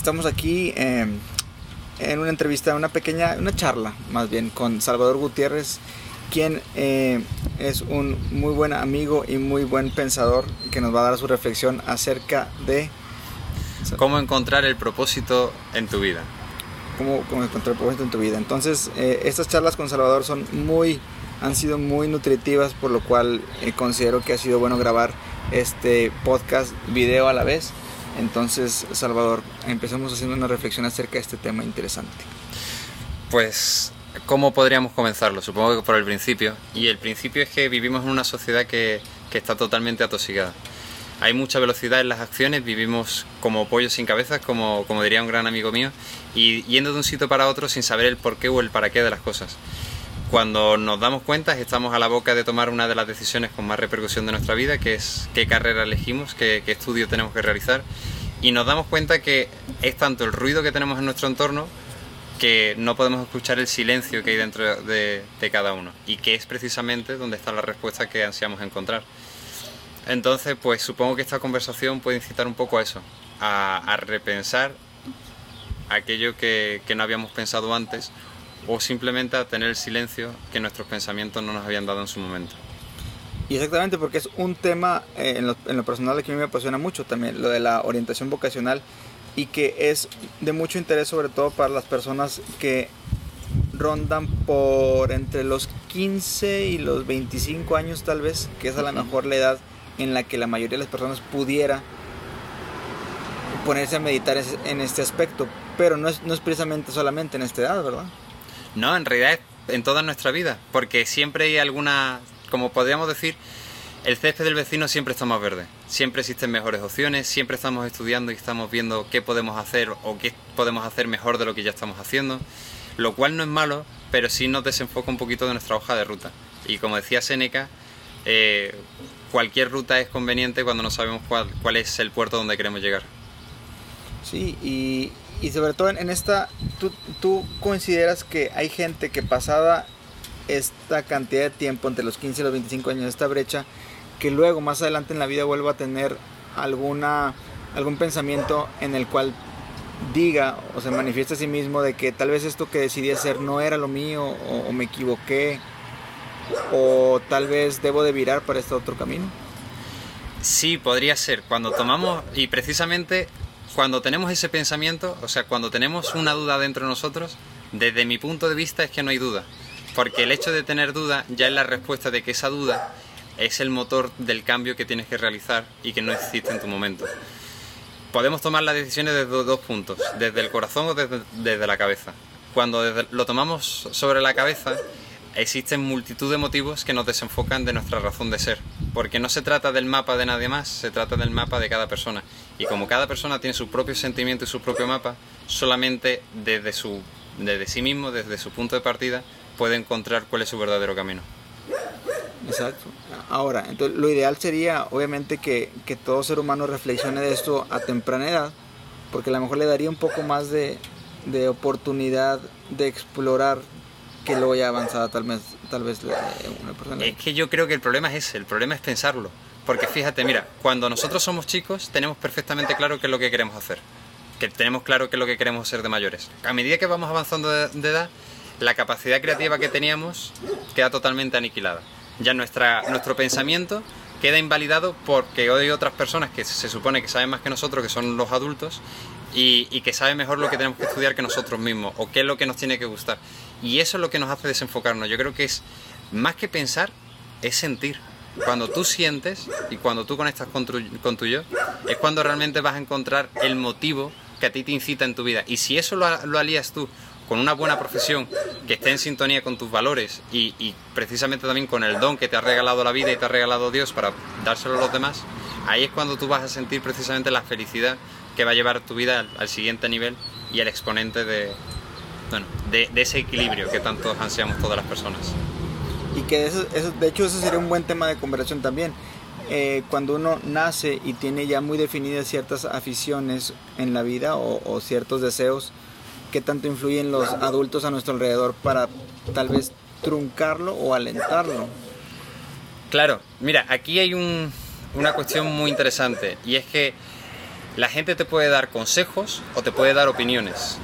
Estamos aquí eh, en una entrevista, una pequeña, una charla más bien con Salvador Gutiérrez, quien eh, es un muy buen amigo y muy buen pensador que nos va a dar su reflexión acerca de cómo encontrar el propósito en tu vida. Cómo, cómo encontrar el propósito en tu vida. Entonces, eh, estas charlas con Salvador son muy, han sido muy nutritivas, por lo cual eh, considero que ha sido bueno grabar este podcast video a la vez. Entonces, Salvador, empecemos haciendo una reflexión acerca de este tema interesante. Pues, ¿cómo podríamos comenzarlo? Supongo que por el principio. Y el principio es que vivimos en una sociedad que, que está totalmente atosigada. Hay mucha velocidad en las acciones, vivimos como pollos sin cabezas, como, como diría un gran amigo mío, y yendo de un sitio para otro sin saber el porqué o el para qué de las cosas. Cuando nos damos cuenta, estamos a la boca de tomar una de las decisiones con más repercusión de nuestra vida, que es qué carrera elegimos, qué, estudio tenemos que realizar, y nos damos cuenta que es tanto el ruido que tenemos en nuestro entorno que no podemos escuchar el silencio que hay dentro de, cada uno, y que es precisamente donde está la respuesta que ansiamos encontrar. Entonces, pues supongo que esta conversación puede incitar un poco a eso, a, repensar aquello que, que, no habíamos pensado antes o simplemente a tener el silencio que nuestros pensamientos no nos habían dado en su momento. Y exactamente porque es un tema eh, en, lo, en, lo, personal que a mí me apasiona mucho también, lo de la orientación vocacional y que es de mucho interés sobre todo para las personas que rondan por entre los 15 y los 25 años tal vez, que es a lo mejor la edad en la que la mayoría de las personas pudiera ponerse a meditar en este aspecto, pero no es, no es precisamente solamente en esta edad, ¿verdad? No, en realidad es en toda nuestra vida, porque siempre hay alguna, como podríamos decir, el césped del vecino siempre está más verde, siempre existen mejores opciones, siempre estamos estudiando y estamos viendo qué podemos hacer o qué podemos hacer mejor de lo que ya estamos haciendo, lo cual no es malo, pero sí nos desenfoca un poquito de nuestra hoja de ruta. Y como decía Seneca, eh, cualquier ruta es conveniente cuando no sabemos cuál, cuál es el puerto donde queremos llegar. Sí, y, y sobre todo en esta, ¿tú, ¿tú, consideras que hay gente que pasada esta cantidad de tiempo, entre los 15 y los 25 años, esta brecha, que luego más adelante en la vida vuelva a tener alguna, algún pensamiento en el cual diga o se manifieste a sí mismo de que tal vez esto que decidí hacer no era lo mío o, o me equivoqué o tal vez debo de virar para este otro camino? Sí, podría ser. Cuando tomamos, y precisamente cuando tenemos ese pensamiento, o sea, cuando tenemos una duda dentro de nosotros, desde mi punto de vista es que no hay duda. Porque el hecho de tener duda ya es la respuesta de que esa duda es el motor del cambio que tienes que realizar y que no existe en tu momento. Podemos tomar las decisiones desde dos puntos, desde el corazón o desde, la cabeza. Cuando lo tomamos sobre la cabeza, existen multitud de motivos que nos desenfocan de nuestra razón de ser, porque no se trata del mapa de nadie más, se trata del mapa de cada persona. Y como cada persona tiene su propio sentimiento y su propio mapa, solamente desde, su, desde sí mismo, desde su punto de partida, puede encontrar cuál es su verdadero camino. Exacto. Ahora, entonces lo ideal sería, obviamente, que, que todo ser humano reflexione de esto a temprana edad, porque a lo mejor le daría un poco más de, de oportunidad de explorar que luego ya avanzada tal vez, tal vez persona. Es que yo creo que el problema es ese, el problema es pensarlo. Porque fíjate, mira, cuando nosotros somos chicos tenemos perfectamente claro qué es lo que queremos hacer. Que tenemos claro qué es lo que queremos ser de mayores. A medida que vamos avanzando de, edad, la capacidad creativa que teníamos queda totalmente aniquilada. Ya nuestra, nuestro pensamiento queda invalidado porque hoy hay otras personas que se supone que saben más que nosotros, que son los adultos, y, que saben mejor lo que tenemos que estudiar que nosotros mismos, o qué es lo que nos tiene que gustar. Y eso es lo que nos hace desenfocarnos. Yo creo que es, más que pensar, es sentir. Cuando tú sientes y cuando tú conectas con tu, con tu yo, es cuando realmente vas a encontrar el motivo que a ti te incita en tu vida. Y si eso lo, lo alías tú con una buena profesión que esté en sintonía con tus valores y, y, precisamente también con el don que te ha regalado la vida y te ha regalado Dios para dárselo a los demás, ahí es cuando tú vas a sentir precisamente la felicidad que va a llevar tu vida al, al siguiente nivel y el exponente de, bueno, de, de, ese equilibrio que tanto ansiamos todas las personas. Y que eso, eso, de hecho eso sería un buen tema de conversación también. Eh, cuando uno nace y tiene ya muy definidas ciertas aficiones en la vida o, o ciertos deseos, qué tanto influyen los adultos a nuestro alrededor para tal vez truncarlo o alentarlo. Claro, mira, aquí hay un, una cuestión muy interesante y es que La gente te puede dar consejos o te puede dar opiniones.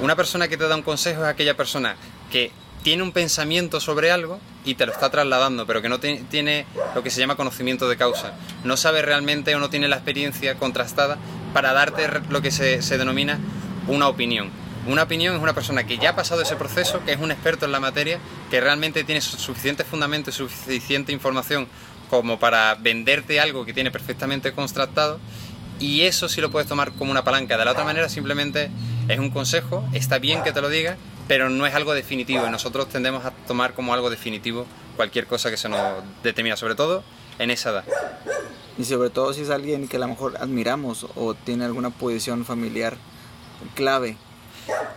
Una persona que te da un consejo es aquella persona que tiene un pensamiento sobre algo y te lo está trasladando, pero que no tiene lo que se llama conocimiento de causa. No sabe realmente o no tiene la experiencia contrastada para darte lo que se, denomina una opinión. Una opinión es una persona que ya ha pasado ese proceso, que es un experto en la materia, que realmente tiene suficiente fundamento y suficiente información como para venderte algo que tiene perfectamente contrastado y eso sí lo puedes tomar como una palanca. De la otra manera simplemente es un consejo, está bien que te lo diga, pero no es algo definitivo y nosotros tendemos a tomar como algo definitivo cualquier cosa que se nos determina, sobre todo en esa edad. Y sobre todo si es alguien que a lo mejor admiramos o tiene alguna posición familiar clave.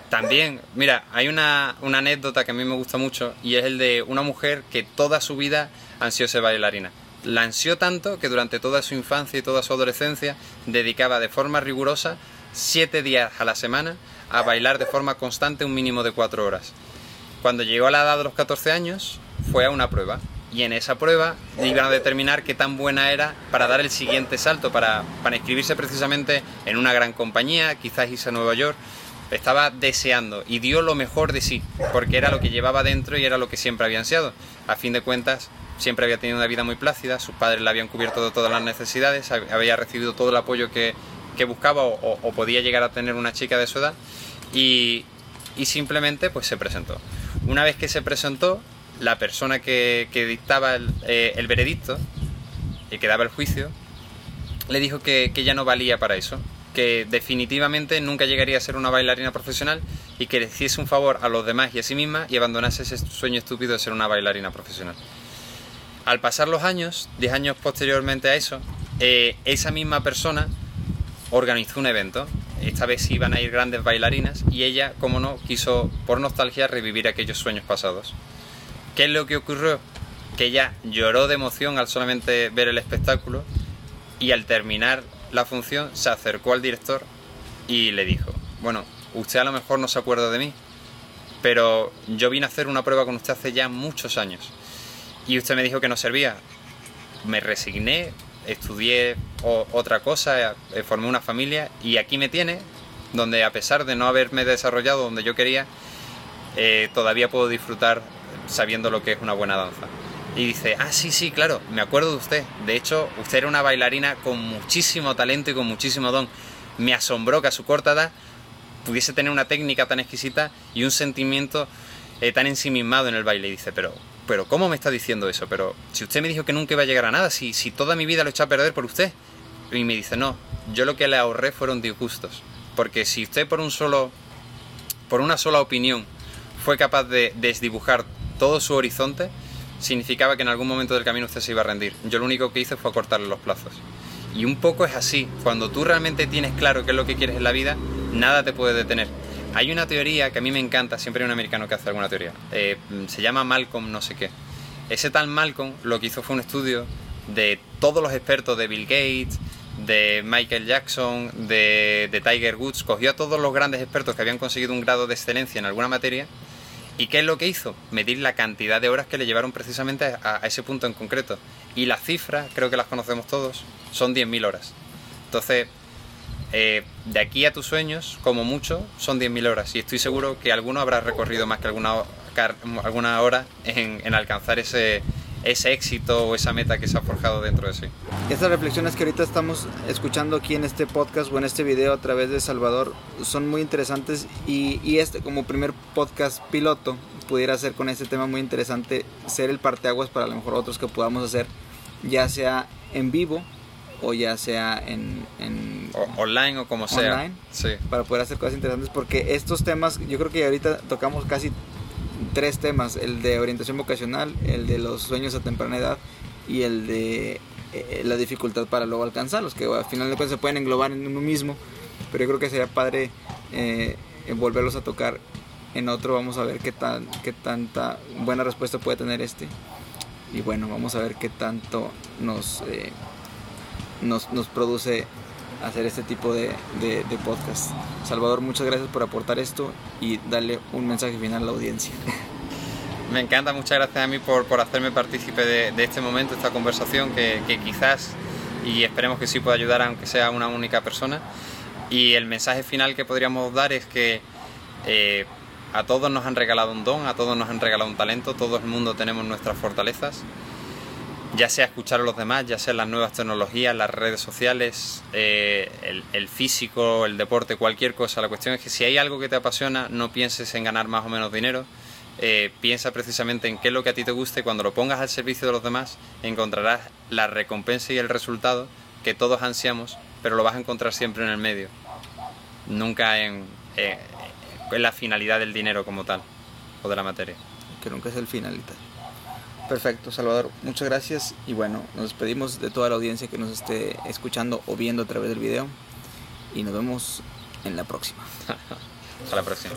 También, mira, hay una, una anécdota que a mí me gusta mucho y es el de una mujer que toda su vida ansió ser bailarina la ansió tanto que durante toda su infancia y toda su adolescencia dedicaba de forma rigurosa siete días a la semana a bailar de forma constante un mínimo de cuatro horas. Cuando llegó a la edad de los 14 años, fue a una prueba y en esa prueba iban a determinar qué tan buena era para dar el siguiente salto, para, para inscribirse precisamente en una gran compañía, quizás irse a Nueva York. Estaba deseando y dio lo mejor de sí, porque era lo que llevaba dentro y era lo que siempre había ansiado. A fin de cuentas, siempre había tenido una vida muy plácida, sus padres le habían cubierto de todas las necesidades, había recibido todo el apoyo que, buscaba o, podía llegar a tener una chica de su edad y, simplemente pues se presentó. Una vez que se presentó, la persona que, dictaba eh, el, veredicto y que daba el juicio, le dijo que, que ya no valía para eso, que definitivamente nunca llegaría a ser una bailarina profesional y que le hiciese un favor a los demás y a sí misma y abandonase ese sueño estúpido de ser una bailarina profesional. Al pasar los años, 10 años posteriormente a eso, eh, esa misma persona organizó un evento. Esta vez iban a ir grandes bailarinas y ella, como no, quiso por nostalgia revivir aquellos sueños pasados. ¿Qué es lo que ocurrió? Que ella lloró de emoción al solamente ver el espectáculo y al terminar la función se acercó al director y le dijo, bueno, usted a lo mejor no se acuerda de mí, pero yo vine a hacer una prueba con usted hace ya muchos años y usted me dijo que no servía. Me resigné, estudié otra cosa, eh, formé una familia y aquí me tiene, donde a pesar de no haberme desarrollado donde yo quería, eh, todavía puedo disfrutar sabiendo lo que es una buena danza. Y dice, ah, sí, sí, claro, me acuerdo de usted. De hecho, usted era una bailarina con muchísimo talento y con muchísimo don. Me asombró que a su corta edad pudiese tener una técnica tan exquisita y un sentimiento eh, tan ensimismado en el baile. Y dice, pero pero ¿cómo me está diciendo eso? Pero si usted me dijo que nunca iba a llegar a nada, si, si toda mi vida lo he hecho a perder por usted. Y me dice, no, yo lo que le ahorré fueron disgustos. Porque si usted por un solo, por una sola opinión fue capaz de desdibujar todo su horizonte, significaba que en algún momento del camino usted se iba a rendir. Yo lo único que hice fue acortarle los plazos. Y un poco es así, cuando tú realmente tienes claro qué es lo que quieres en la vida, nada te puede detener. Hay una teoría que a mí me encanta, siempre hay un americano que hace alguna teoría. Eh, se llama Malcolm no sé qué. Ese tal Malcolm lo que hizo fue un estudio de todos los expertos de Bill Gates, de Michael Jackson, de, Tiger Woods, cogió a todos los grandes expertos que habían conseguido un grado de excelencia en alguna materia ¿Y qué es lo que hizo? Medir la cantidad de horas que le llevaron precisamente a, ese punto en concreto. Y las cifras, creo que las conocemos todos, son 10.000 horas. Entonces, eh, de aquí a tus sueños, como mucho, son 10.000 horas. Y estoy seguro que alguno habrá recorrido más que alguna, alguna hora en, alcanzar ese, ese éxito o esa meta que se ha forjado dentro de sí. Estas reflexiones que ahorita estamos escuchando aquí en este podcast o en este video a través de Salvador son muy interesantes y, y este como primer podcast piloto pudiera ser con este tema muy interesante, ser el parteaguas para a lo mejor otros que podamos hacer, ya sea en vivo o ya sea en, online o como sea. Online, sí. Para poder hacer cosas interesantes porque estos temas, yo creo que ahorita tocamos casi tres temas, el de orientación vocacional, el de los sueños a temprana edad y el de eh, la dificultad para luego alcanzarlos, que al final de cuentas se pueden englobar en uno mismo, pero yo creo que sería padre eh, volverlos a tocar en otro, vamos a ver qué, tan, qué tanta buena respuesta puede tener este. Y bueno, vamos a ver qué tanto nos... Eh, nos, nos produce hacer este tipo de, de, podcast. Salvador, muchas gracias por aportar esto y darle un mensaje final a la audiencia. Me encanta, muchas gracias a mí por, por hacerme partícipe de, este momento, esta conversación que, que, quizás y esperemos que sí pueda ayudar aunque sea una única persona. Y el mensaje final que podríamos dar es que eh, a todos nos han regalado un don, a todos nos han regalado un talento, todo el mundo tenemos nuestras fortalezas, ya sea escuchar a los demás, ya sea las nuevas tecnologías, las redes sociales, eh, el, físico, el deporte, cualquier cosa. La cuestión es que si hay algo que te apasiona, no pienses en ganar más o menos dinero, eh, piensa precisamente en qué es lo que a ti te gusta y cuando lo pongas al servicio de los demás encontrarás la recompensa y el resultado que todos ansiamos, pero lo vas a encontrar siempre en el medio, nunca en, en la finalidad del dinero como tal, o de la materia. Que nunca es el final Perfecto, Salvador. Muchas gracias y bueno, nos despedimos de toda la audiencia que nos esté escuchando o viendo a través del video y nos vemos en la próxima. Hasta la próxima.